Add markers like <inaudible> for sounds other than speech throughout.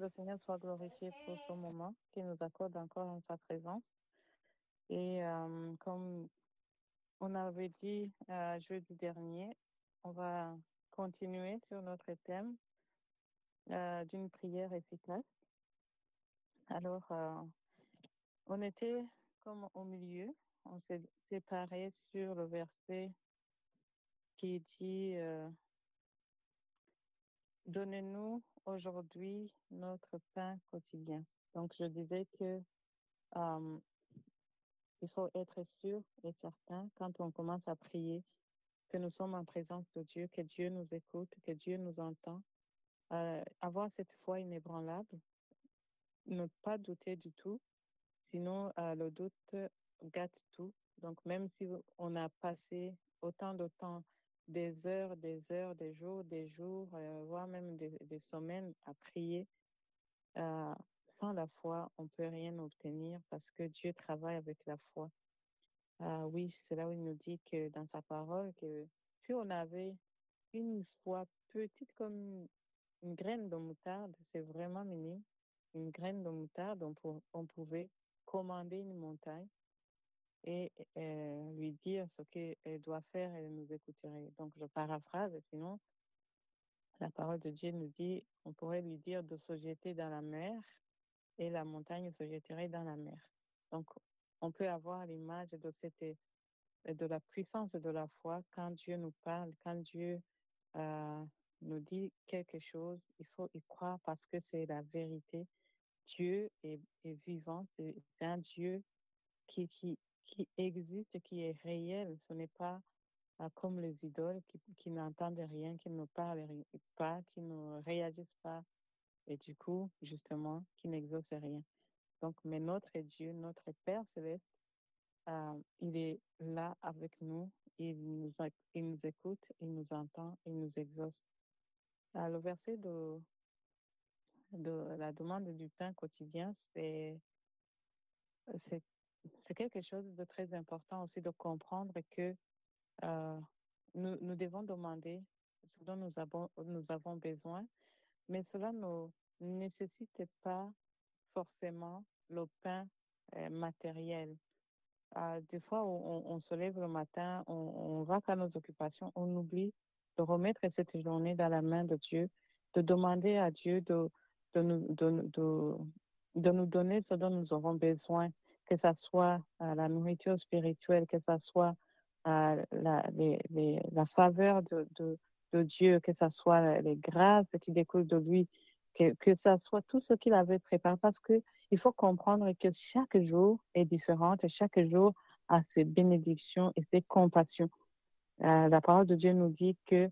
le Seigneur soit glorifié pour ce moment qu'il nous accorde encore en sa présence. Et euh, comme on avait dit euh, jeudi dernier, on va continuer sur notre thème euh, d'une prière efficace. Alors, on était comme au milieu, on s'est séparé sur le verset qui dit Donnez-nous aujourd'hui notre pain quotidien. Donc, je disais que euh, il faut être sûr et certain quand on commence à prier que nous sommes en présence de Dieu, que Dieu nous écoute, que Dieu nous entend. Euh, avoir cette foi inébranlable, ne pas douter du tout, sinon euh, le doute gâte tout. Donc même si on a passé autant de temps, des heures, des heures, des jours, des jours, euh, voire même des, semaines à prier, euh, sans la foi, on peut rien obtenir parce que Dieu travaille avec la foi. Ah oui, c'est là où il nous dit que dans sa parole, que si on avait une foi petite comme une graine de moutarde, c'est vraiment minime, une graine de moutarde, on pouvait commander une montagne et euh, lui dire ce qu'elle doit faire et elle nous écouterait. Donc, je paraphrase, sinon, la parole de Dieu nous dit, on pourrait lui dire de se jeter dans la mer et la montagne se jetterait dans la mer. Donc, on peut avoir l'image de cette de la puissance de la foi quand Dieu nous parle, quand Dieu euh, nous dit quelque chose, il faut y croire parce que c'est la vérité. Dieu est, est vivant, c'est un Dieu qui, qui, qui existe, qui est réel. Ce n'est pas euh, comme les idoles qui, qui n'entendent rien, qui ne parlent pas, qui ne réagissent pas et du coup, justement, qui n'exaucent rien. Donc, mais notre Dieu, notre Père céleste, euh, il est là avec nous, il nous, il nous écoute, il nous entend, il nous exauce. Euh, le verset de, de la demande du pain quotidien, c'est, c'est, quelque chose de très important aussi de comprendre que euh, nous, nous devons demander ce dont nous avons, avons besoin, mais cela ne nécessite pas forcément le pain euh, matériel. Euh, des fois, on, on, se lève le matin, on, on va à nos occupations, on oublie de remettre cette journée dans la main de Dieu, de demander à Dieu de, de, nous, de, de, nous donner ce dont nous aurons besoin, que ce soit euh, la nourriture spirituelle, que ce soit euh, la, faveur de, Dieu, que ce soit les grâces qui découlent de lui, que, que ça soit tout ce qu'il avait préparé, parce que il faut comprendre que chaque jour est différent et chaque jour a ses bénédictions et ses compassions. Euh, la parole de Dieu nous dit que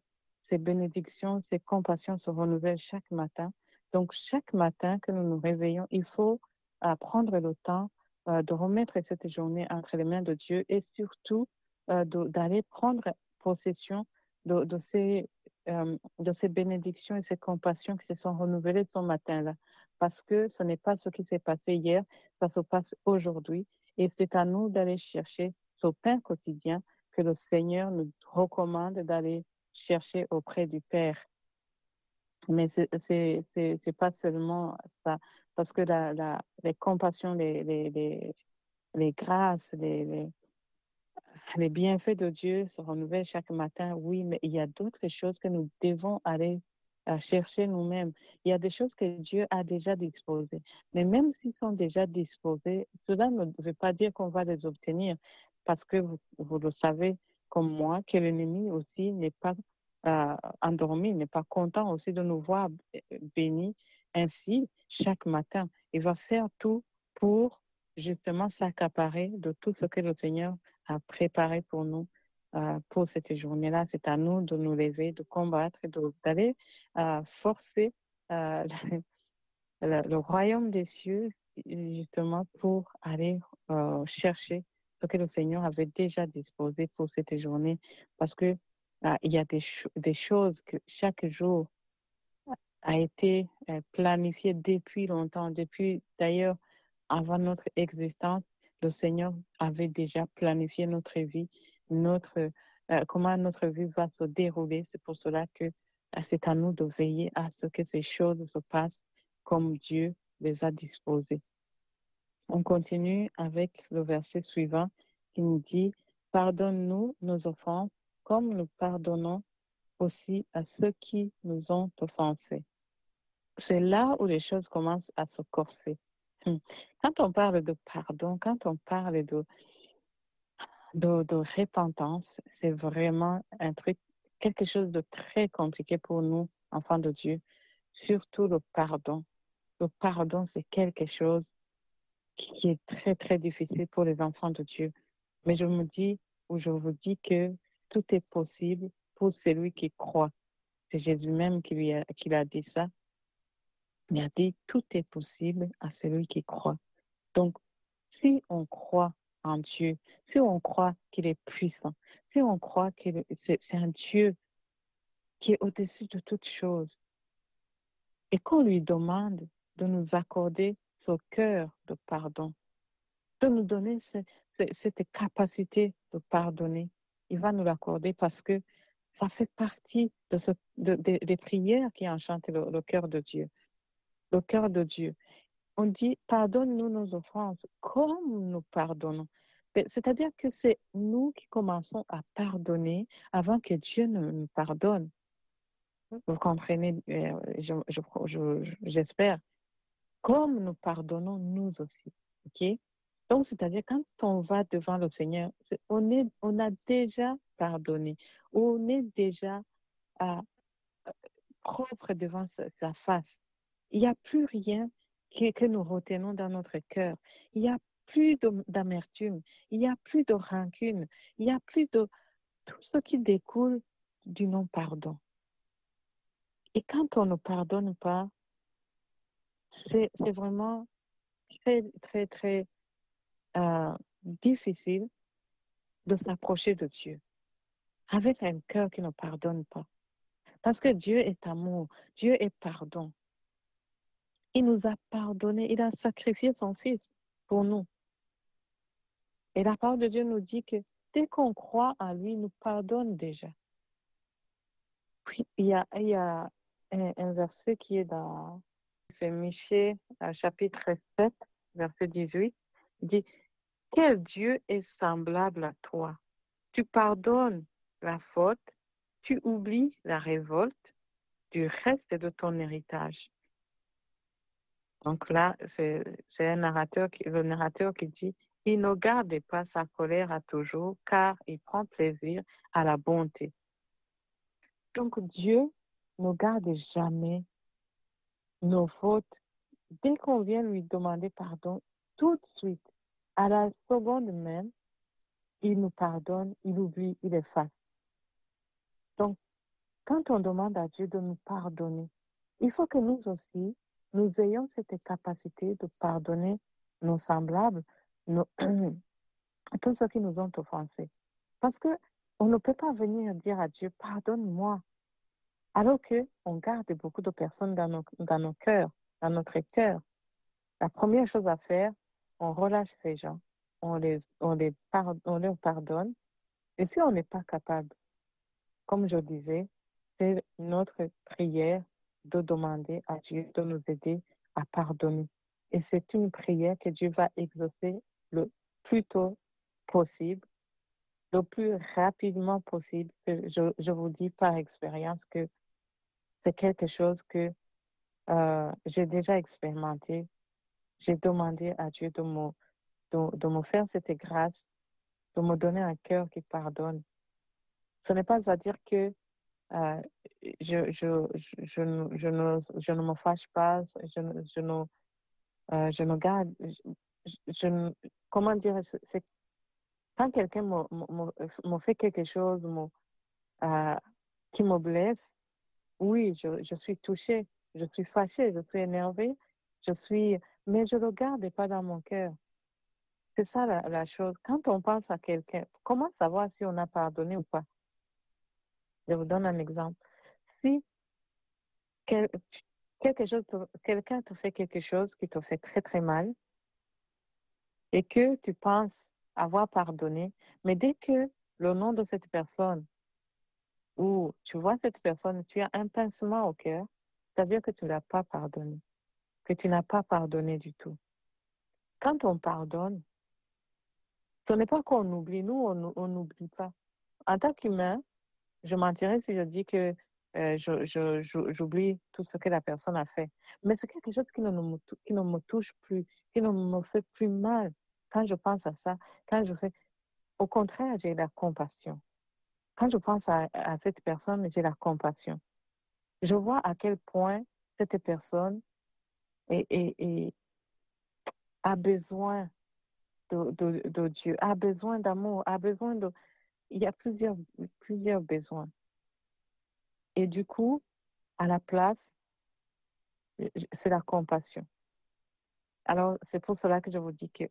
ces bénédictions, ces compassions se renouvellent chaque matin. Donc, chaque matin que nous nous réveillons, il faut prendre le temps de remettre cette journée entre les mains de Dieu et surtout euh, d'aller prendre possession de, ces, de ces bénédictions et ces compassions qui se sont renouvelées ce matin-là parce que ce n'est pas ce qui s'est passé hier, ça se passe aujourd'hui. Et c'est à nous d'aller chercher ce pain quotidien que le Seigneur nous recommande d'aller chercher auprès du Père. Mais c'est pas seulement ça, parce que la, la, les compassions, les, les, les, les grâces, les, les, bienfaits de Dieu se renouvellent chaque matin, oui, mais il y a d'autres choses que nous devons aller à chercher nous-mêmes. Il y a des choses que Dieu a déjà disposées. Mais même s'ils sont déjà disposés, cela ne veut pas dire qu'on va les obtenir parce que vous, vous le savez comme moi que l'ennemi aussi n'est pas euh, endormi, n'est pas content aussi de nous voir bénis ainsi chaque matin. Il va faire tout pour justement s'accaparer de tout ce que le Seigneur a préparé pour nous euh, pour cette journée-là. C'est à nous de nous lever, de combattre, d'aller euh, forcer euh, <laughs> le, royaume des cieux justement pour aller chercher ce que le Seigneur avait déjà disposé pour cette journée. Parce que il y a des, des choses que chaque jour a été euh, planifié depuis longtemps, depuis d'ailleurs avant notre existence, le Seigneur avait déjà planifié notre vie notre, euh, comment notre vie va se dérouler. C'est pour cela que euh, c'est à nous de veiller à ce que ces choses se passent comme Dieu les a disposés. On continue avec le verset suivant qui nous dit, Pardonne-nous nos offenses comme nous pardonnons aussi à ceux qui nous ont offensés. C'est là où les choses commencent à se corser. Hmm. Quand on parle de pardon, quand on parle de, de, repentance, c'est vraiment un truc, quelque chose de très compliqué pour nous, enfants de Dieu, surtout le pardon. Le pardon, c'est quelque chose qui est très, très difficile pour les enfants de Dieu. Mais je me dis, ou je vous dis que tout est possible pour celui qui croit. C'est Jésus même qui lui a, dit ça. Il a dit, tout est possible à celui qui croit. Donc, si on croit en Dieu, si on croit qu'il est puissant, si on croit que c'est un Dieu qui est au-dessus de toutes choses, et qu'on lui demande de nous accorder ce cœur de pardon, de nous donner cette capacité de pardonner, il va nous l'accorder parce que ça fait partie de ce, de, des prières qui enchantent le, cœur de Dieu. Le cœur de Dieu. On dit, pardonne-nous nos offenses comme nous pardonnons. C'est-à-dire que c'est nous qui commençons à pardonner avant que Dieu ne nous pardonne. Vous comprenez, j'espère. Je, je, comme nous pardonnons nous aussi. OK? Donc, c'est-à-dire, quand on va devant le Seigneur, on, est, on a déjà pardonné. On est déjà à, propre devant sa, face. Il n'y a plus rien que, que nous retenons dans notre cœur. Il n'y a plus d'amertume. Il n'y a plus de rancune. Il n'y a plus de tout ce qui découle du non-pardon. Et quand on ne pardonne pas, c'est vraiment très, très, très euh, difficile de s'approcher de Dieu avec un cœur qui ne pardonne pas. Parce que Dieu est amour, Dieu est pardon. Il nous a pardonné, il a sacrifié son Fils pour nous. Et la parole de Dieu nous dit que dès qu'on croit en lui, il nous pardonne déjà. Puis, il y a, un, verset qui est dans, c'est Michée, chapitre 7, verset 18. Il dit, quel Dieu est semblable à toi? Tu pardonnes la faute, tu oublies la révolte du reste de ton héritage. Donc là, c'est un qui, le narrateur qui dit, il ne garde pas sa colère à toujours, car il prend plaisir à la bonté. Donc Dieu ne garde jamais nos fautes. Dès qu'on vient lui demander pardon, tout de suite, à la seconde même, il nous pardonne, il oublie, il efface. Donc, quand on demande à Dieu de nous pardonner, il faut que nous aussi, nous ayons cette capacité de pardonner nos semblables, nos, <clears throat> tous ceux qui nous ont offensés. Parce que on ne peut pas venir dire à Dieu, pardonne-moi, alors qu'on garde beaucoup de personnes dans nos, dans nos cœurs, dans notre cœur. La première chose à faire, on relâche ces gens, on les, on les, pardonne, on les pardonne. Et si on n'est pas capable, comme je disais, c'est notre prière de demander à Dieu de nous aider à pardonner. Et c'est une prière que Dieu va exaucer le plus tôt possible, le plus rapidement possible. Je, vous dis par expérience que c'est quelque chose que euh, j'ai déjà expérimenté. J'ai demandé à Dieu de me, de me faire cette grâce, de me donner un cœur qui pardonne. Ce n'est pas à dire que euh, je, ne, me fâche pas, je, je, ne, euh, garde, comment dire, c'est quand quelqu'un me, fait quelque chose euh, qui me blesse, oui, je, je suis touchée, je suis fâchée, je suis énervée, je suis, mais je ne le garde pas dans mon cœur. C'est ça la, la, chose. Quand on pense à quelqu'un, comment savoir si on a pardonné ou pas? Je vous donne un exemple. Si quel, quelque chose, quelqu'un te fait quelque chose qui te fait très très mal et que tu penses avoir pardonné, mais dès que le nom de cette personne ou tu vois cette personne, tu as un pincement au cœur, ça veut dire que tu ne l'as pas pardonné. que tu n'as pas pardonné du tout. Quand on pardonne, ce n'est pas qu'on oublie. Nous, on n'oublie pas. En tant qu'humain, je mentirais si je dis que euh, j'oublie tout ce que la personne a fait. Mais c'est quelque chose qui ne, me, touche plus, qui ne me fait plus mal quand je pense à ça. Quand je fais, au contraire, j'ai la compassion. Quand je pense à, cette personne, j'ai la compassion. Je vois à quel point cette personne a besoin de, Dieu, a besoin d'amour, a besoin de... Il y a plusieurs, plusieurs besoins. Et du coup, à la place, c'est la compassion. Alors, c'est pour cela que je vous dis que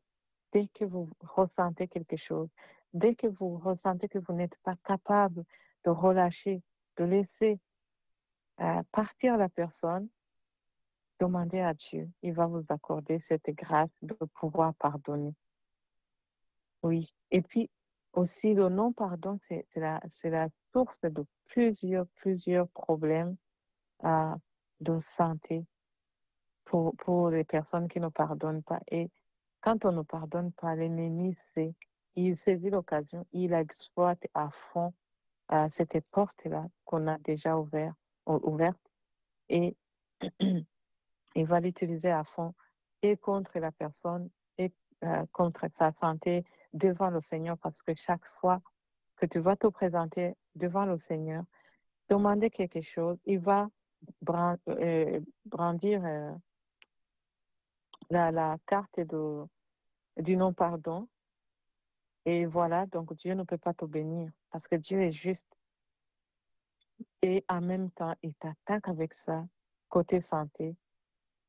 dès que vous ressentez quelque chose, dès que vous ressentez que vous n'êtes pas capable de relâcher, de laisser euh, partir la personne, demandez à Dieu. Il va vous accorder cette grâce de pouvoir pardonner. Oui. Et puis aussi, le non-pardon, c'est la, source de plusieurs, plusieurs problèmes euh, de santé pour, les personnes qui ne pardonnent pas. Et quand on ne pardonne pas, l'ennemi, c'est, il saisit l'occasion, il exploite à fond euh, cette porte-là qu'on a déjà ouvert, ouverte et <clears throat> il va l'utiliser à fond et contre la personne euh, contre sa santé devant le Seigneur parce que chaque fois que tu vas te présenter devant le Seigneur, demander quelque chose, il va euh, brandir euh, la, la, carte de, du non-pardon. Et voilà, donc Dieu ne peut pas te bénir parce que Dieu est juste. Et en même temps, il t'attaque avec ça, côté santé.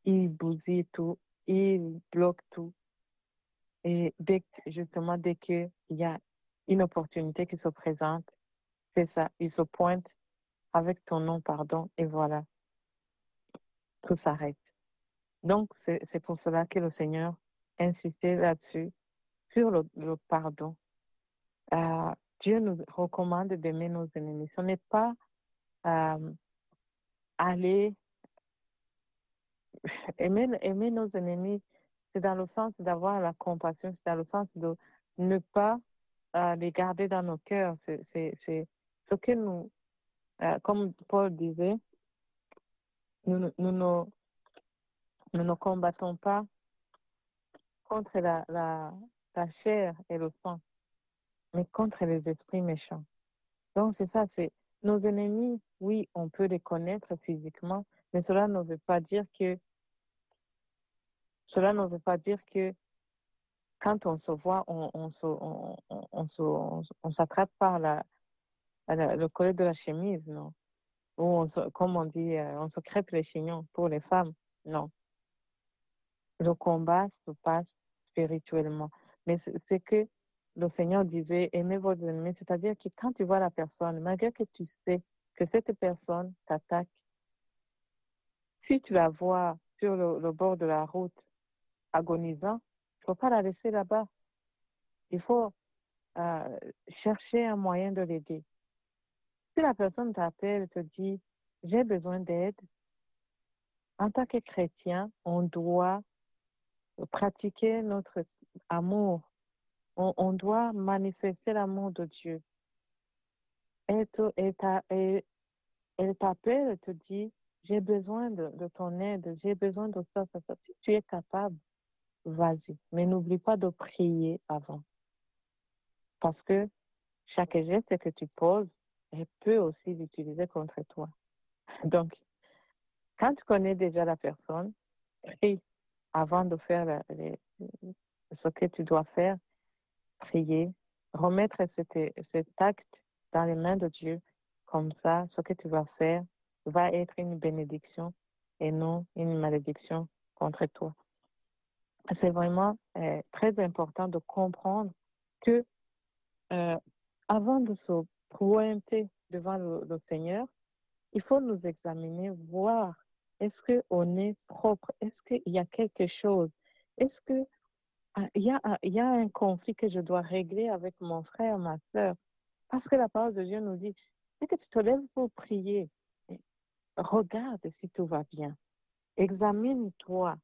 Il bousille tout, il bloque tout. Et dès, justement, dès qu'il y a une opportunité qui se présente, c'est ça, il se pointe avec ton nom, pardon, et voilà, tout s'arrête. Donc, c'est pour cela que le Seigneur insistait là-dessus, sur le, pardon. Euh, Dieu nous recommande d'aimer nos ennemis. Ce n'est pas euh, aller <laughs> aimer, aimer nos ennemis, c'est dans le sens d'avoir la compassion, c'est dans le sens de ne pas euh, les garder dans nos cœurs. C'est ce que nous, euh, comme Paul disait, nous, nous, nous, nous ne combattons pas contre la, la, la chair et le sang, mais contre les esprits méchants. Donc, c'est ça, c'est nos ennemis, oui, on peut les connaître physiquement, mais cela ne veut pas dire que cela ne veut pas dire que quand on se voit, on, s'attrape par le collet de la chemise, non? Ou on comme on dit, euh, on se crête les chignons pour les femmes, non? Le combat se passe spirituellement. Mais c'est que le Seigneur disait, aimez vos ennemis, c'est-à-dire que quand tu vois la personne, malgré que tu sais que cette personne t'attaque, si tu la vois sur le bord de la route, agonisant, il ne faut pas la laisser là-bas. Il faut euh, chercher un moyen de l'aider. Si la personne t'appelle et te dit, j'ai besoin d'aide, en tant que chrétien, on doit pratiquer notre amour. On, doit manifester l'amour de Dieu. Elle t'appelle et te dit, j'ai besoin de, de, ton aide, j'ai besoin de ça, ça, ça. Si tu es capable, vas-y. Mais n'oublie pas de prier avant. Parce que chaque geste que tu poses, elle peut aussi l'utiliser contre toi. Donc, quand tu connais déjà la personne, prie avant de faire ce que tu dois faire, prier, remettre cet, cet acte dans les mains de Dieu. Comme ça, ce que tu vas faire va être une bénédiction et non une malédiction contre toi c'est vraiment euh, très important de comprendre que euh, avant de se pointer devant le, Seigneur, il faut nous examiner, voir est-ce qu'on est propre, est-ce qu'il y a quelque chose, est-ce qu'il ah, y, a, y a un conflit que je dois régler avec mon frère, ma soeur. Parce que la parole de Dieu nous dit, dès que tu te lèves pour prier, regarde si tout va bien. examine-toi.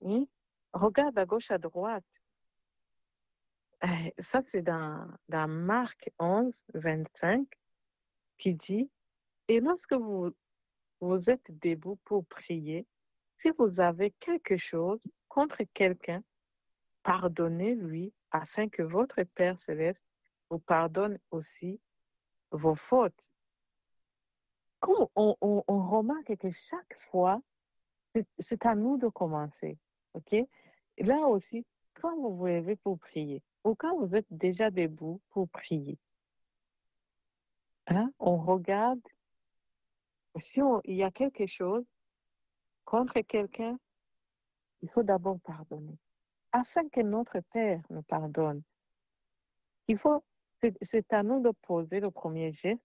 Oui? Regarde à gauche, à droite. Euh, ça, c'est dans, dans Marc 11, 25, qui dit, et lorsque vous, vous êtes debout pour prier, si vous avez quelque chose contre quelqu'un, pardonnez-lui afin que votre Père céleste vous pardonne aussi vos fautes. On, on remarque que chaque fois, c'est à nous de commencer. OK? Là aussi, quand vous vous levez pour prier, ou quand vous êtes déjà debout pour prier, hein, on regarde si il y a quelque chose contre quelqu'un, il faut d'abord pardonner. Afin que notre Père nous pardonne, il faut, c'est à nous de poser le premier geste.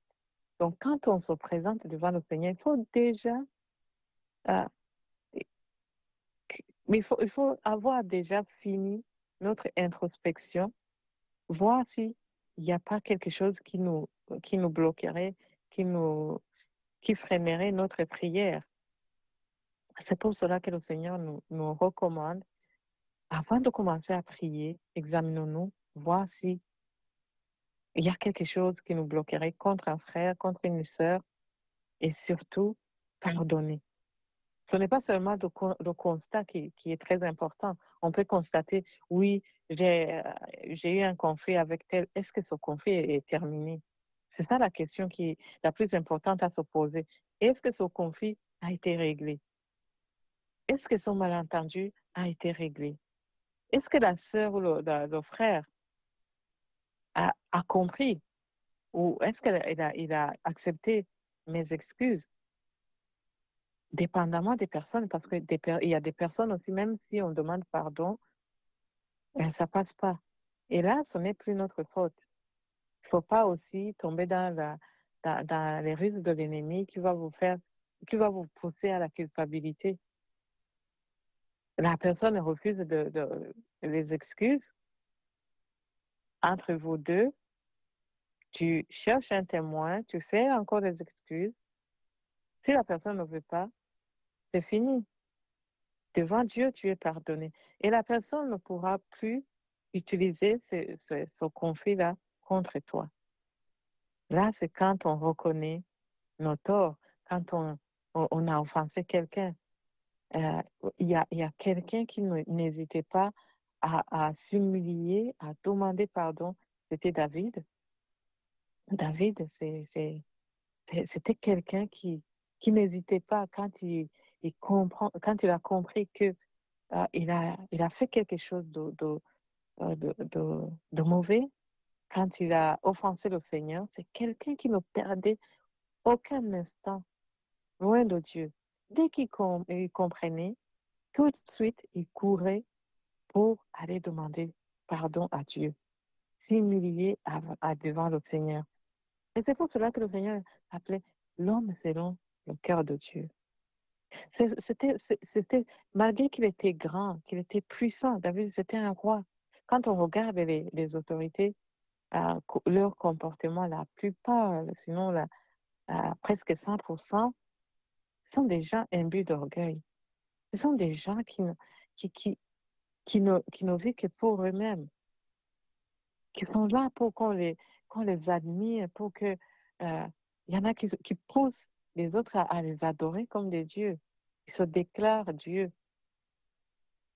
Donc, quand on se présente devant le Seigneur, il faut déjà, euh, mais il faut, il faut avoir déjà fini notre introspection, voir s'il n'y a pas quelque chose qui nous, qui nous bloquerait, qui nous, qui freinerait notre prière. C'est pour cela que le Seigneur nous, nous recommande, avant de commencer à prier, examinons-nous, voir si y a quelque chose qui nous bloquerait contre un frère, contre une sœur, et surtout, pardonner. Ce n'est pas seulement le, constat qui, est très important. On peut constater, oui, j'ai eu un conflit avec tel. Est-ce que ce conflit est terminé? C'est ça la question qui est la plus importante à se poser. Est-ce que ce conflit a été réglé? Est-ce que son malentendu a été réglé? Est-ce que la sœur ou le, frère a, compris? Ou est-ce qu'il a, il a accepté mes excuses? Dépendamment des personnes, parce qu'il y a des personnes aussi, même si on demande pardon, ben, ça passe pas. Et là, ce n'est plus notre faute. Il ne faut pas aussi tomber dans, la, dans, les risques de l'ennemi qui va vous faire, qui va vous pousser à la culpabilité. La personne refuse de les excuses. Entre vous deux, tu cherches un témoin, tu fais encore des excuses. Si la personne ne veut pas, c'est fini. Devant Dieu, tu es pardonné. Et la personne ne pourra plus utiliser ce, conflit-là contre toi. Là, c'est quand on reconnaît nos torts, quand on, a offensé quelqu'un. Euh, il y a, quelqu'un qui n'hésitait pas à, à s'humilier, à demander pardon. C'était David. David, c'était quelqu'un qui n'hésitait pas quand il, il, comprend, quand il a compris que uh, il, a, il a fait quelque chose de, de, de, de, de mauvais, quand il a offensé le Seigneur, c'est quelqu'un qui ne perdait aucun instant loin de Dieu. Dès qu'il com comprenait, tout de suite, il courait pour aller demander pardon à Dieu, s'humilier devant le Seigneur. Et c'est pour cela que le Seigneur appelait l'homme selon le cœur de Dieu. C'était, c'était, malgré qu'il était grand, qu'il était puissant, David, c'était un roi. Quand on regarde les, les autorités, euh, leur comportement, la plupart, sinon la, euh, presque 100%, sont des gens imbus d'orgueil. Ce sont des gens qui, qui, qui, qui, ne, qui ne vivent que pour eux-mêmes, qui sont là pour qu'on les, qu'on les admire, pour que euh, y en a qui, poussent les autres à, les adorer comme des dieux. Ils se déclarent Dieu.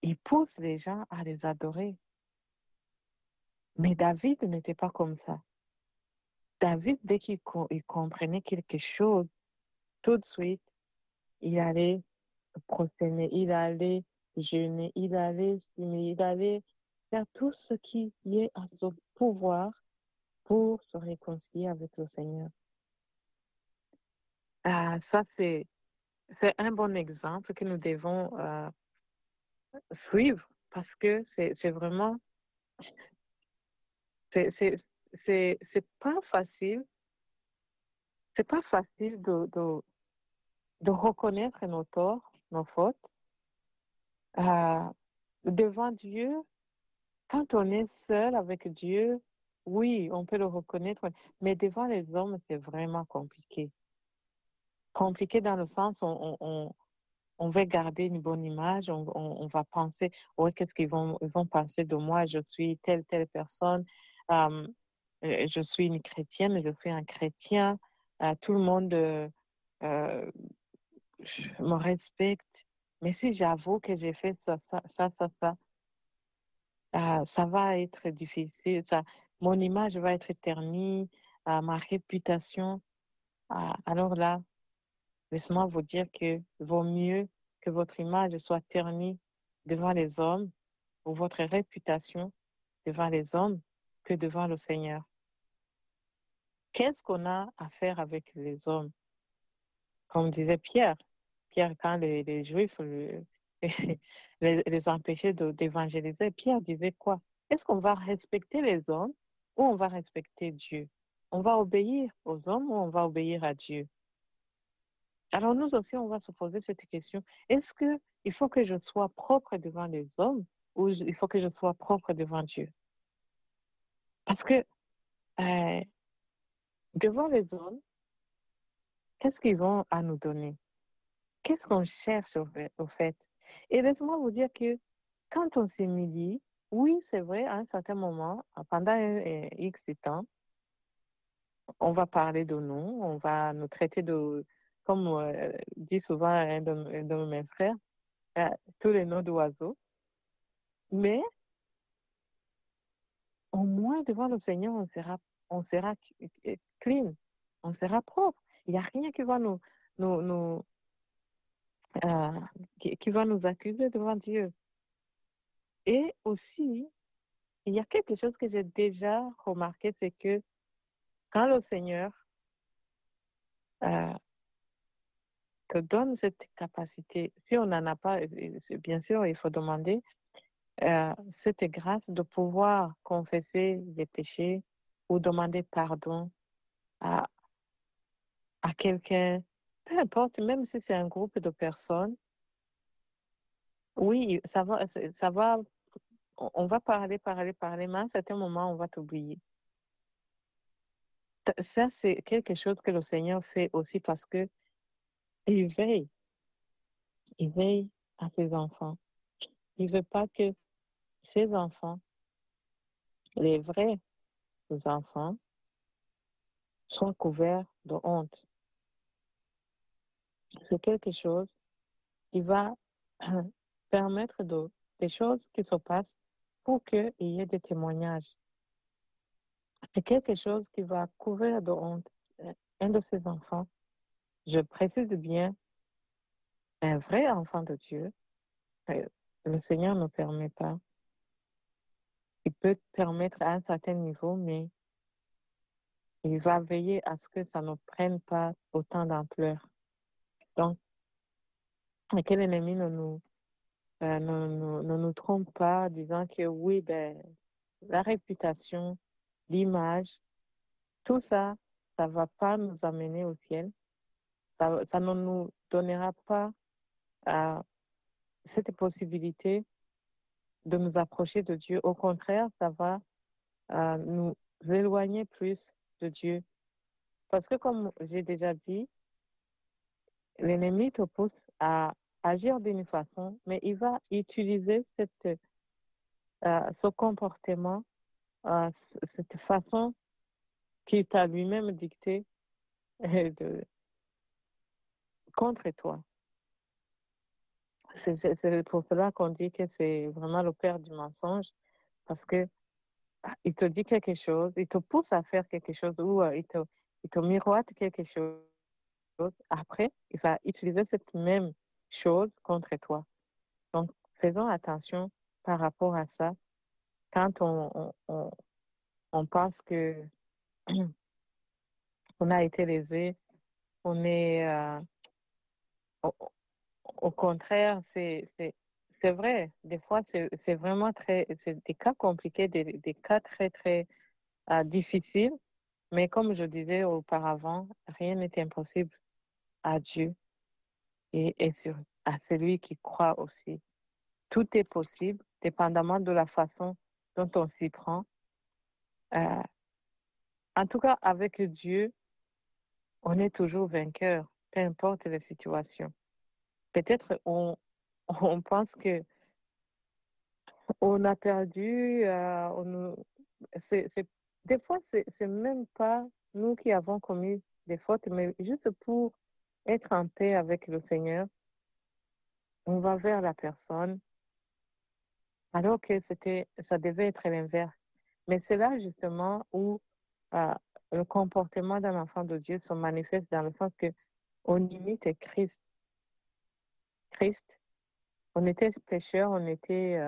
Ils poussent les gens à les adorer. Mais David n'était pas comme ça. David, dès qu'il comprenait quelque chose, tout de suite, il allait prosterner, il allait jeûner, il allait il allait faire tout ce qui est à son pouvoir pour se réconcilier avec le Seigneur. Ah, ça, c'est un bon exemple que nous devons euh, suivre parce que c'est vraiment c'est pas facile. C'est pas facile de, de, de, reconnaître nos torts, nos fautes. Euh, devant Dieu, quand on est seul avec Dieu, oui, on peut le reconnaître, mais devant les hommes, c'est vraiment compliqué. Compliqué dans le sens on, on, on va garder une bonne image, on, va penser, qu'est-ce qu'ils vont, vont penser de moi, je suis telle, telle personne, euh, je suis une chrétienne, je suis un chrétien, euh, tout le monde euh, me respecte. Mais si j'avoue que j'ai fait ça, ça, ça, ça, ça, va être difficile, mon image va être ternie, ma réputation. alors là, Laissez-moi vous dire que vaut mieux que votre image soit ternie devant les hommes ou votre réputation devant les hommes que devant le Seigneur. Qu'est-ce qu'on a à faire avec les hommes? Comme disait Pierre, Pierre, quand les, Juifs <laughs> les, les empêchaient d'évangéliser, Pierre disait quoi? Est-ce qu'on va respecter les hommes ou on va respecter Dieu? On va obéir aux hommes ou on va obéir à Dieu? Alors nous aussi, on va se poser cette question. Est-ce qu'il faut que je sois propre devant les hommes ou il faut que je sois propre devant Dieu? Parce que euh, devant les hommes, qu'est-ce qu'ils vont à nous donner? Qu'est-ce qu'on cherche au fait? Et laissez-moi vous dire que quand on s'humilie, oui, c'est vrai, à un certain moment, pendant X temps, on va parler de nous, on va nous traiter de, comme euh, dit souvent un de, mes frères, euh, tous les noms d'oiseaux. Mais au moins devant le Seigneur, on sera, on sera clean, on sera propre. Il n'y a rien qui va nous, euh, qui, va nous accuser devant Dieu. Et aussi, il y a quelque chose que j'ai déjà remarqué, c'est que quand le Seigneur te donne cette capacité. Si on n'en a pas, bien sûr, il faut demander euh, cette grâce de pouvoir confesser les péchés ou demander pardon à, à quelqu'un, peu importe, même si c'est un groupe de personnes. Oui, ça va, ça va, on va parler, parler, parler, mais à un certain moment, on va t'oublier. Ça, c'est quelque chose que le Seigneur fait aussi parce que il veille. Il veille à ses enfants. Il ne veut pas que ses enfants, les vrais enfants, soient couverts de honte. C'est quelque chose qui va <clears throat> permettre de, des choses qui se passent pour qu'il y ait des témoignages. C'est quelque chose qui va couvrir de honte euh, un de ses enfants je précise bien, un vrai enfant de Dieu, euh, le Seigneur ne permet pas. Il peut permettre à un certain niveau, mais il va veiller à ce que ça ne prenne pas autant d'ampleur. Donc, que l'ennemi ne nous, euh, ne, nous trompe pas, disant que oui, ben, la réputation, l'image, tout ça, ça ne va pas nous amener au ciel ça, ne nous donnera pas euh, cette possibilité de nous approcher de Dieu. Au contraire, ça va euh, nous éloigner plus de Dieu. Parce que comme j'ai déjà dit, l'ennemi te pousse à agir d'une façon, mais il va utiliser cette, euh, ce comportement, cette façon qu'il t'a lui-même dicté <laughs> de, contre toi. C'est pour cela qu'on dit que c'est vraiment le père du mensonge, parce que ah, il te dit quelque chose, il te pousse à faire quelque chose ou euh, il, te, il te miroite quelque chose. Après, il va utiliser cette même chose contre toi. Donc, faisons attention par rapport à ça. Quand on, on, on pense que <clears throat> on a été lésé, on est, euh, au, contraire, c'est vrai. Des fois, c'est vraiment très, des cas compliqués, des, cas très, très euh, difficiles. Mais comme je disais auparavant, rien n'est impossible à Dieu et, et à celui qui croit aussi. Tout est possible, dépendamment de la façon dont on s'y prend. Euh, en tout cas, avec Dieu, on est toujours vainqueur peu importe la situation. Peut-être <laughs> on, pense que on a perdu, euh, on, c'est, des fois, c'est même pas nous qui avons commis des fautes, mais juste pour être en paix avec le Seigneur, on va vers la personne, alors que c'était, ça devait être l'inverse. Mais c'est là justement où euh, le comportement d'un enfant de Dieu se manifeste dans le sens que on imite Christ. On était pécheurs, on était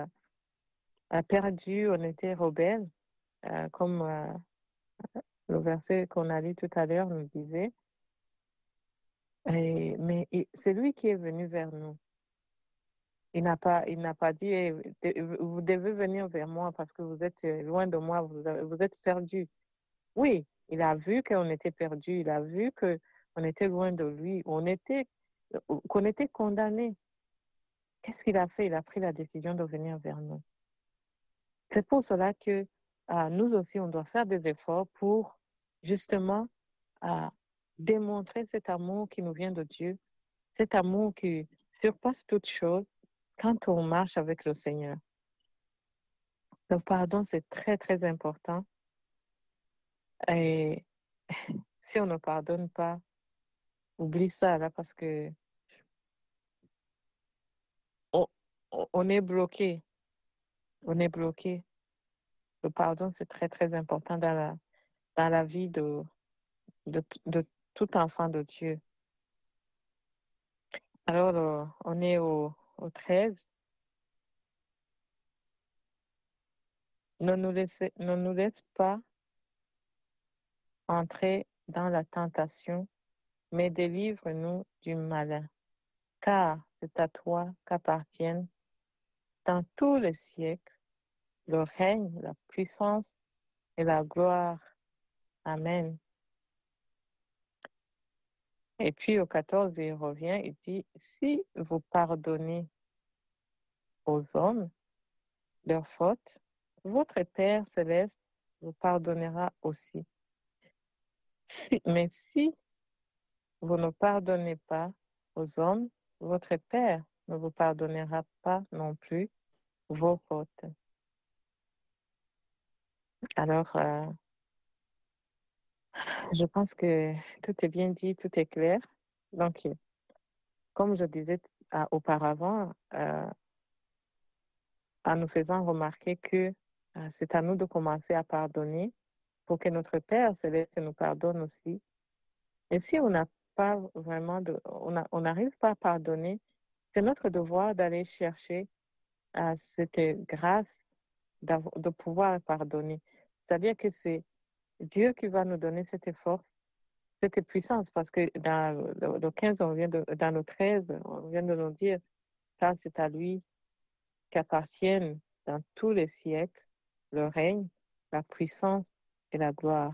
euh, perdus, on était rebelles, euh, comme le verset qu'on a lu tout à l'heure nous disait. Mais c'est lui qui est venu vers nous. Il n'a pas, il n'a pas dit, eh, vous devez venir vers moi parce que vous êtes loin de moi, vous, vous êtes perdu. Oui, il a vu qu'on était perdu, il a vu qu'on était loin de lui, on était, qu'on était condamné. Qu'est-ce qu'il a fait? Il a pris la décision de venir vers nous. C'est pour cela que euh, nous aussi, on doit faire des efforts pour justement euh, démontrer cet amour qui nous vient de Dieu, cet amour qui surpasse toute chose quand on marche avec le Seigneur. Le pardon, c'est très, très important. Et <laughs> si on ne pardonne pas, oublie ça là parce que on, est bloqué. On est bloqué. Le pardon, c'est très, très important dans la, vie de tout enfant de Dieu. Alors, euh, on est au, au 13. Ne nous, laissez, ne nous laisse pas entrer dans la tentation, mais délivre-nous du malin. Car c'est à toi qu'appartiennent dans tous les siècles le règne, la puissance et la gloire. Amen. Et puis au 14, il revient, il dit, si vous pardonnez aux hommes leurs fautes, votre Père céleste vous pardonnera aussi. Mais si vous ne pardonnez pas aux hommes, votre Père ne vous pardonnera pas non plus vos fautes. Alors, euh, je pense que tout est bien dit, tout est clair. Donc, comme je disais euh, auparavant, euh, en nous faisant remarquer que c'est à nous de commencer à pardonner pour que notre Père céleste nous pardonne aussi. Et si on n'a pas vraiment on n'arrive pas à pardonner, c'est notre devoir d'aller chercher à cette grâce de pouvoir pardonner. C'est-à-dire que c'est Dieu qui va nous donner cet effort, cette puissance, parce que dans le 15, on vient de, dans le 13, on vient de nous dire, car c'est à lui qu'appartiennent dans tous les siècles le règne, la puissance et la gloire.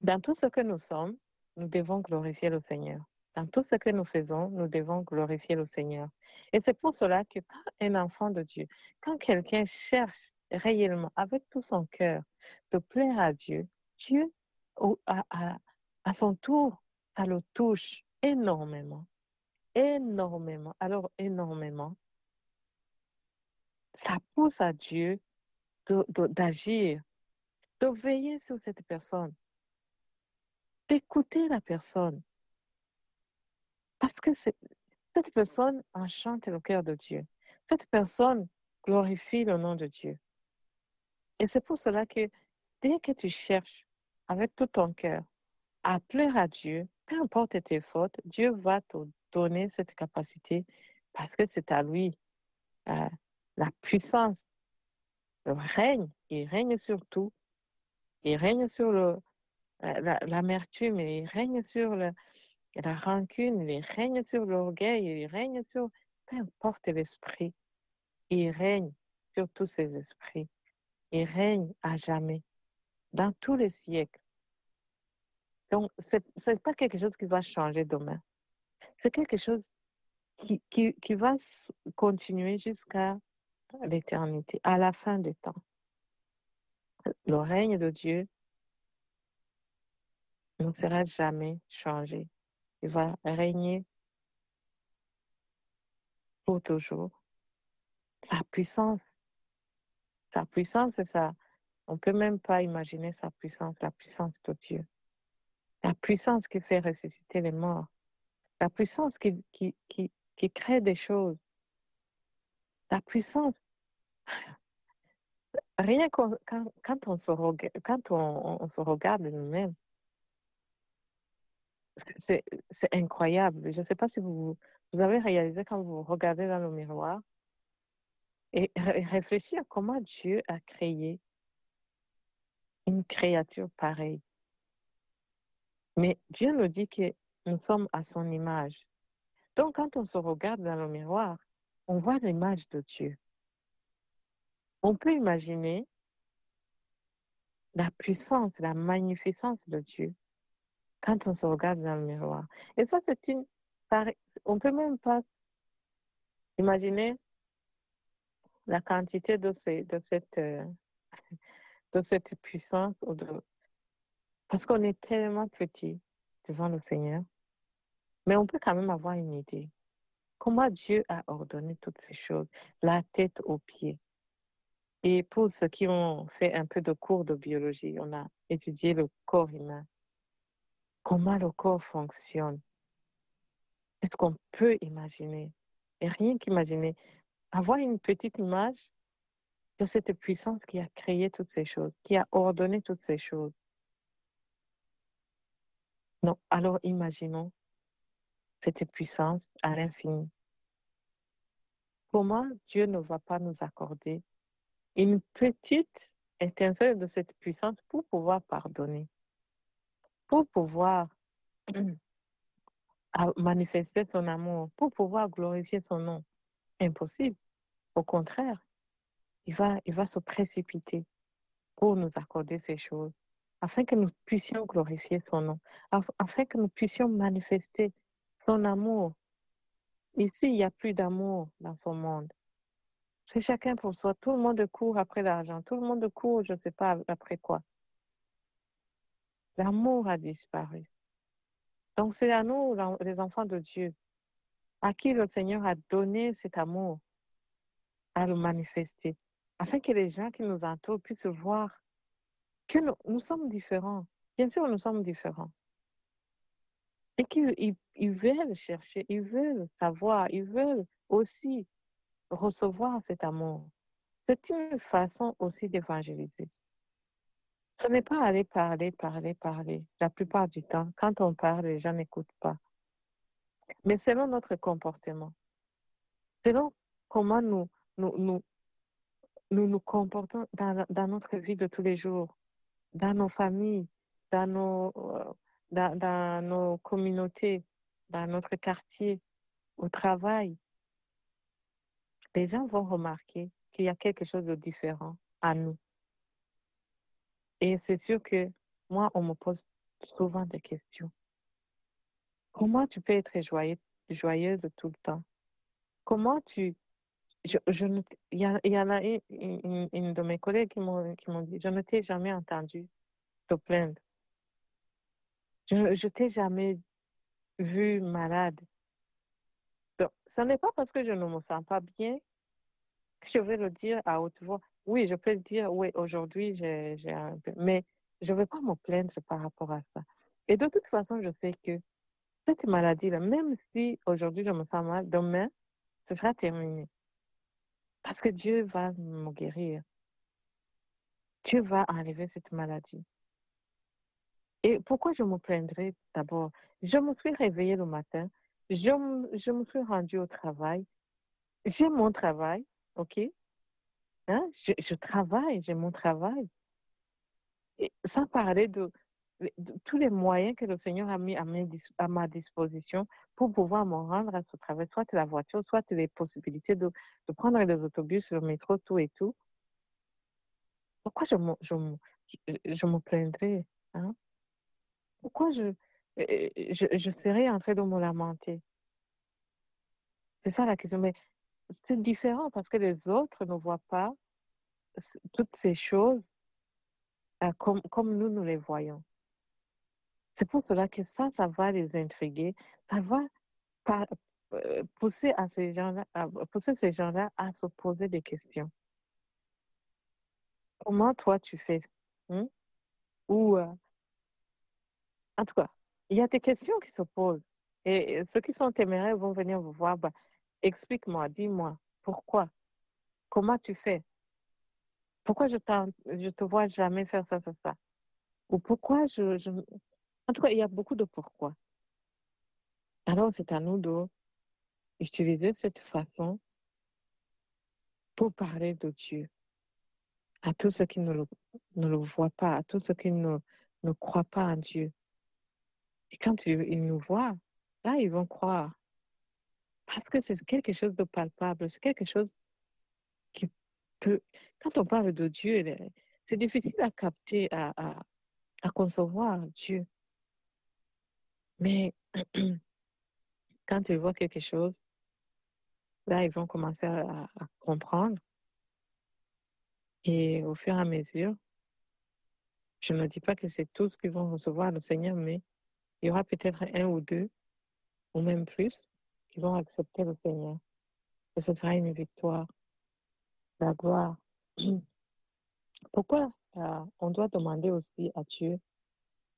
Dans tout ce que nous sommes, nous devons glorifier le Seigneur. Dans tout ce que nous faisons, nous devons glorifier le Seigneur. Et c'est pour cela que quand un enfant de Dieu, quand quelqu'un cherche réellement, avec tout son cœur, de plaire à Dieu, Dieu, à, à, à son tour, ça le touche énormément. Énormément. Alors, énormément. Ça pousse à Dieu d'agir, de, veiller sur cette personne, d'écouter la personne. Parce que cette personne enchante le cœur de Dieu. Cette personne glorifie le nom de Dieu. Et c'est pour cela que dès que tu cherches avec tout ton cœur à plaire à Dieu, peu importe tes fautes, Dieu va te donner cette capacité parce que c'est à lui euh, la puissance le règne, il règne sur tout. Il règne sur le, l'amertume, il règne sur le, la rancune, il règne sur l'orgueil, il règne sur peu importe l'esprit. Il règne sur tous ces esprits. Il règne à jamais, dans tous les siècles. Donc, ce n'est pas quelque chose qui va changer demain. C'est quelque chose qui, qui, qui va continuer jusqu'à l'éternité, à la fin des temps. Le règne de Dieu ne sera jamais changé. Il va régner pour toujours. La puissance, la puissance, c'est ça. On ne peut même pas imaginer sa puissance, la puissance de Dieu. La puissance qui fait ressusciter les morts. La puissance qui, qui, qui, qui crée des choses. La puissance. Rien quand, quand, on, se regarde, quand on, on se regarde nous-mêmes, c'est incroyable. Je ne sais pas si vous, vous avez réalisé quand vous regardez dans le miroir et réfléchir comment Dieu a créé une créature pareille. Mais Dieu nous dit que nous sommes à son image. Donc, quand on se regarde dans le miroir, on voit l'image de Dieu. On peut imaginer la puissance, la magnificence de Dieu quand on se regarde dans le miroir. Et ça, c'est une... On peut même pas imaginer la quantité de, de, cette, euh, de cette puissance. Parce qu'on est tellement petit devant le Seigneur. Mais on peut quand même avoir une idée. Comment Dieu a ordonné toutes ces choses, la tête aux pieds. Et pour ceux qui ont fait un peu de cours de biologie, on a étudié le corps humain. Comment le corps fonctionne. Est-ce qu'on peut imaginer Et rien qu'imaginer. Avoir une petite image de cette puissance qui a créé toutes ces choses, qui a ordonné toutes ces choses? Alors imaginons cette puissance à l'infini. Comment Dieu ne va pas nous accorder une petite étincelle de cette puissance pour pouvoir pardonner, pour pouvoir <clears throat> manifester son amour, pour pouvoir glorifier son nom. Impossible. Au contraire, il va, il va se précipiter pour nous accorder ces choses, afin que nous puissions glorifier son nom, afin que nous puissions manifester son amour. Ici, il n'y a plus d'amour dans son monde. C'est chacun pour soi. Tout le monde court après l'argent. Tout le monde court, je ne sais pas après quoi. L'amour a disparu. Donc c'est à nous, les enfants de Dieu, à qui le Seigneur a donné cet amour, à le manifester, afin que les gens qui nous entourent puissent voir que nous, sommes différents. Bien sûr, nous sommes différents et qu'ils ils veulent chercher, ils veulent savoir, ils veulent aussi recevoir cet amour. C'est une façon aussi d'évangéliser. Ce n'est pas aller parler, parler, parler. La plupart du temps, quand on parle, les gens n'écoutent pas. Mais selon notre comportement, selon comment nous nous, nous, nous, comportons dans, notre vie de tous les jours, dans nos familles, dans nos, euh, dans nos communautés, dans notre quartier, au travail, les gens vont remarquer qu'il y a quelque chose de différent à nous. Et c'est sûr que moi, on me pose souvent des questions. Comment tu peux être joyeuse, joyeuse tout le temps? Comment tu... Je, je il, y, en a une, une de mes collègues qui m'ont dit, je ne t'ai jamais entendu te plaindre. Je ne t'ai jamais vu malade. Donc, ce n'est pas parce que je ne me sens pas bien que je vais le dire à haute voix. Oui, je peux dire, oui, aujourd'hui, j'ai un peu. Mais je ne vais pas me plaindre par rapport à ça. Et de toute façon, je sais que cette maladie-là, même si aujourd'hui je me sens mal, demain, ce sera terminé. Parce que Dieu va me guérir. Dieu va enlever cette maladie. Et pourquoi je me plaindrais d'abord? Je me suis réveillée le matin, je, je me suis rendue au travail, j'ai mon travail, OK? Hein? je, travaille, j'ai mon travail. Et sans parler de, tous les moyens que le Seigneur a mis à, ma disposition pour pouvoir me rendre à ce travail, soit la voiture, soit les possibilités de, prendre les autobus, le métro, tout et tout. Pourquoi je me, je, plaindrais pourquoi je serais en train de me lamenter? C'est ça la question. Mais c'est différent parce que les autres ne voient pas toutes ces choses euh, comme, comme nous, nous les voyons. C'est pour cela que ça, ça va les intriguer. Ça va euh, pousser à ces gens-là, pousser ces gens-là à se poser des questions. Comment toi tu fais? Hein? Ou, euh, en tout cas, il y a des questions qui se posent. Et ceux qui sont téméraires vont venir vous voir. Bah, explique-moi, dis-moi, pourquoi? Comment tu fais? Pourquoi je, te vois jamais faire ça, ça, ça? Ou pourquoi je. En tout cas, il y a beaucoup de pourquoi. Alors, c'est à nous d'utiliser cette façon pour parler de Dieu à tous ceux qui ne le, voient pas, à tous ceux qui ne croient pas en Dieu. Et quand ils, nous voient, là, ils vont croire. Parce que c'est quelque chose de palpable, c'est quelque chose qui peut... Quand on parle de Dieu, c'est difficile à capter, à, à, à concevoir Dieu. Mais <clears throat> quand ils voient quelque chose, là, ils vont commencer à, comprendre. Et au fur et à mesure, je ne dis pas que c'est tous qui vont recevoir le Seigneur, mais il y aura peut-être un ou deux, ou même plus, qui vont accepter le Seigneur. Et ce sera une victoire, la gloire. <clears throat> Pourquoi euh, on doit demander aussi à Dieu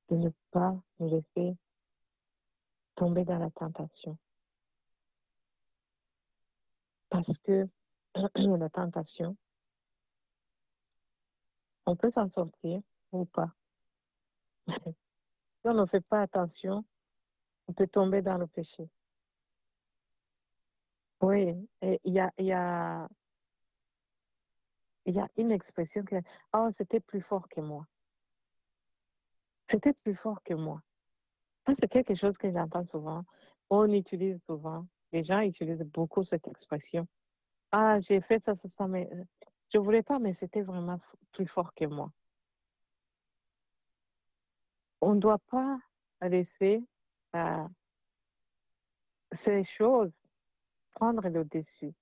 de ne pas nous laisser tomber dans la tentation? Parce que <clears throat> la tentation, on peut s'en sortir ou pas. <laughs> si on ne fait pas attention, on peut tomber dans le péché. Oui, il y a, y, a, y a une expression qui Oh, c'était plus fort que moi. C'était plus fort que moi c'est quelque chose que j'entends souvent. On utilise souvent. Les gens utilisent beaucoup cette expression. Ah, j'ai fait ça, ça, ça, mais euh, je voulais pas, mais c'était vraiment plus fort que moi. On ne doit pas laisser euh, ces choses prendre le dessus.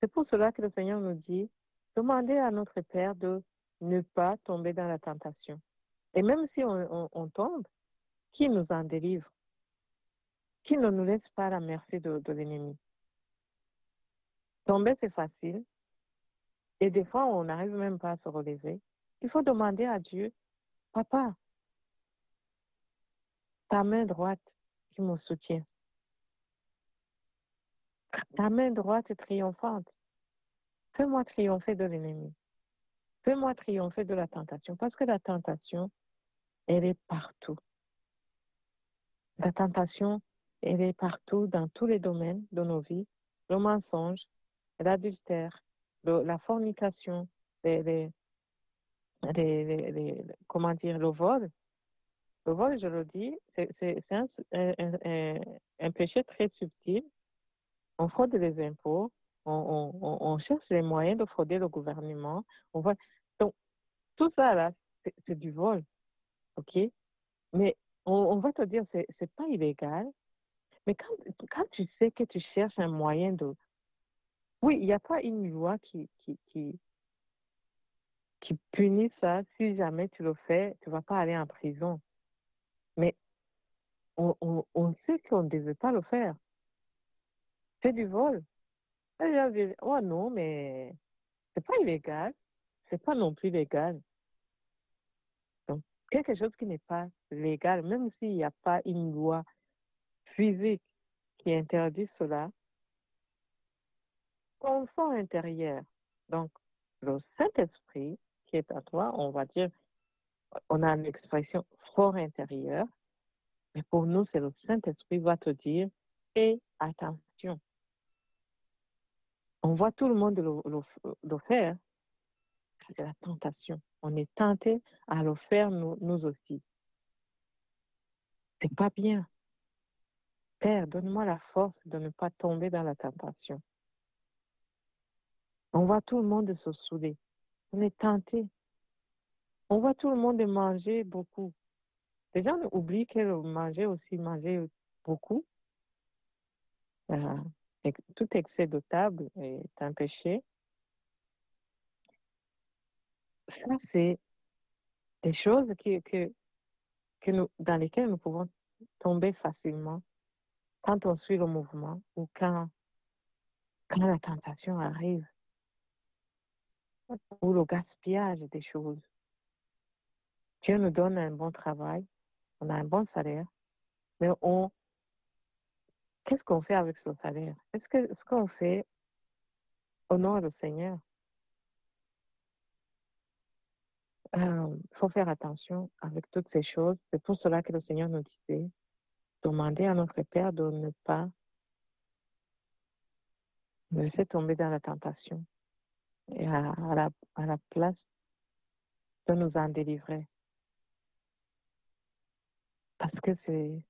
C'est pour cela que le Seigneur nous dit, demandez à notre Père de ne pas tomber dans la tentation. Et même si on tombe, qui nous en délivre, qui ne nous laisse pas à la merci de, l'ennemi? Tomber, c'est facile. Et des fois, on n'arrive même pas à se relever. Il faut demander à Dieu, Papa, ta main droite qui me soutient. Ta main droite est triomphante. Fais-moi triompher de l'ennemi. Fais-moi triompher de la tentation. Parce que la tentation, elle est partout. La tentation, elle est partout dans tous les domaines de nos vies. Le mensonge, l'adultère, la fornication, les, les, comment dire, le vol. Le vol, je le dis, c'est un, péché très subtil. On fraude les impôts, on, cherche les moyens de frauder le gouvernement. On. Donc, tout ça, là, c'est du vol. OK? Mais on, va te dire, c'est n'est pas illégal, mais quand, tu sais que tu cherches un moyen de... Oui, il n'y a pas une loi qui, qui, qui, qui punit ça. Si jamais tu le fais, tu ne vas pas aller en prison. Mais on, on, on sait qu'on ne devait pas le faire. C'est du vol. Oh non, mais c'est pas illégal. C'est pas non plus légal quelque chose qui n'est pas légal, même s'il n'y a pas une loi physique qui interdit cela, ton fort intérieur, donc le Saint-Esprit qui est à toi, on va dire, on a l'expression fort intérieur, mais pour nous, c'est le Saint-Esprit va te dire, et attention. On voit tout le monde le faire, c'est la tentation. On est tenté à le faire nous, nous aussi. C'est pas bien. Père, donne-moi la force de ne pas tomber dans la tentation. On voit tout le monde se saouler. On est tenté. On voit tout le monde manger beaucoup. Les gens oublient que manger aussi, manger beaucoup, euh, tout excès de table est un péché. c'est des choses que, que, que nous, dans lesquelles nous pouvons tomber facilement. quand on suit le mouvement ou quand, quand la tentation arrive, ou le gaspillage des choses. Dieu nous donne un bon travail, on a un bon salaire, mais on, qu'est-ce qu'on fait avec ce salaire? Est-ce que ce qu'on fait honore le Seigneur? Il euh, faut faire attention avec toutes ces choses. C'est pour cela que le Seigneur nous disait, demander à notre Père de ne pas nous laisser tomber dans la tentation et à, la, à la place de nous en délivrer. Parce que c'est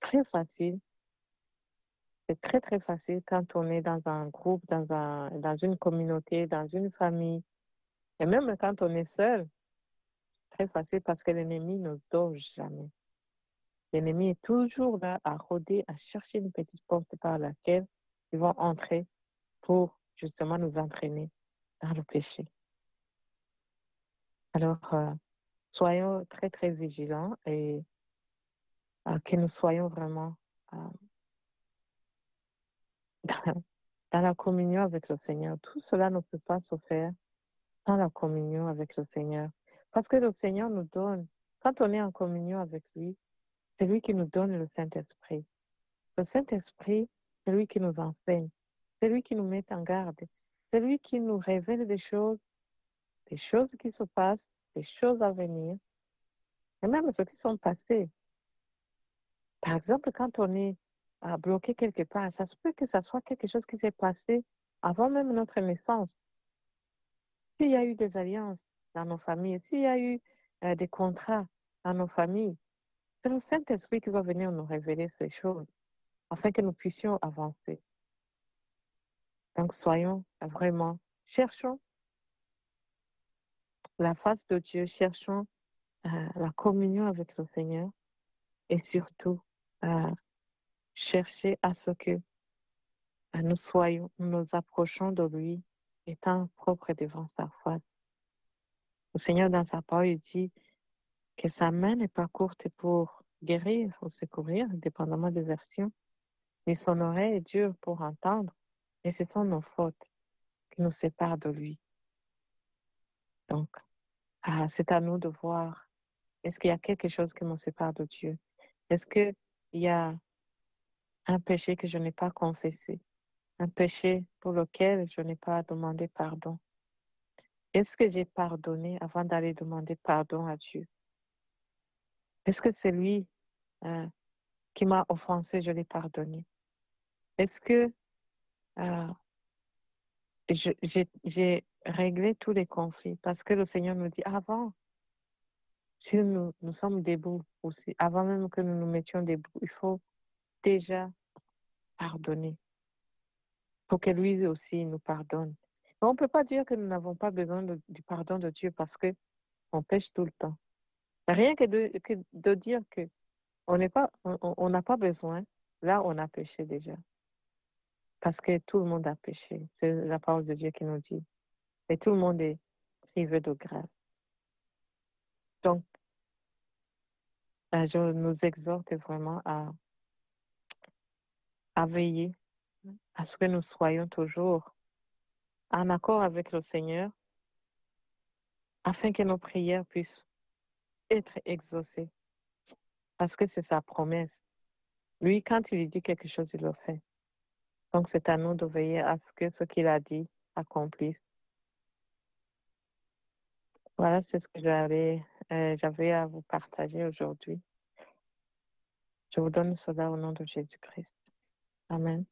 très facile. Très, très facile quand on est dans un groupe, dans, un, dans une communauté, dans une famille. Et même quand on est seul, très facile parce que l'ennemi ne dort jamais. L'ennemi est toujours là à rôder, à chercher une petite porte par laquelle ils vont entrer pour justement nous entraîner dans le péché. Alors, euh, soyons très, très vigilants et euh, que nous soyons vraiment euh, dans, la communion avec le Seigneur. Tout cela ne peut pas se faire dans la communion avec le Seigneur. Parce que le Seigneur nous donne, quand on est en communion avec lui, c'est lui qui nous donne le Saint-Esprit. Le Saint-Esprit, c'est lui qui nous enseigne, c'est lui qui nous met en garde, c'est lui qui nous révèle des choses, des choses qui se passent, des choses à venir, et même ce qui sont passées. Par exemple, quand on est euh, bloqué quelque part, ça se peut que ça soit quelque chose qui s'est passé avant même notre naissance. S'il y a eu des alliances dans nos familles, s'il y a eu euh, des contrats dans nos familles, c'est le Saint-Esprit qui va venir nous révéler ces choses afin que nous puissions avancer. Donc soyons vraiment, cherchons la face de Dieu, cherchons euh, la communion avec le Seigneur et surtout euh, chercher à ce que nous soyons, nous approchons de lui étant propres devant sa face. Le Seigneur dans sa parole dit que sa main n'est pas courte pour guérir ou secourir, dépendamment des versions, mais son oreille est dure pour entendre et ce sont nos fautes qui nous séparent de lui. Donc, ah, c'est à nous de voir, est-ce qu'il y a quelque chose qui me sépare de Dieu? Est-ce qu'il y a un péché que je n'ai pas confessé? Un péché pour lequel je n'ai pas demandé pardon? Est-ce que j'ai pardonné avant d'aller demander pardon à Dieu? Est-ce que c'est lui euh, qui m'a offensé, je l'ai pardonné? Est-ce que euh, j'ai réglé tous les conflits parce que le Seigneur nous dit avant nous, nous sommes debout aussi, avant même que nous nous mettions debout, il faut déjà pardonner pour que lui aussi nous pardonne. on ne peut pas dire que nous n'avons pas besoin du pardon de Dieu parce que on pêche tout le temps. Rien que de, que de dire que on n'a pas, on, pas besoin, là on a péché déjà. Parce que tout le monde a péché. C'est la parole de Dieu qui nous dit. Et tout le monde est privé de grâce. Donc, ben, je nous exhorte vraiment à, à veiller à ce que nous soyons toujours en accord avec le Seigneur afin que nos prières puissent être exaucées. Parce que c'est sa promesse. Lui, quand il dit quelque chose, il le fait. Donc, c'est à nous de veiller à ce que ce qu'il a dit accomplisse. Voilà, c'est ce que j'avais, euh, j'avais à vous partager aujourd'hui. Je vous donne cela au nom de Jésus-Christ. Amen.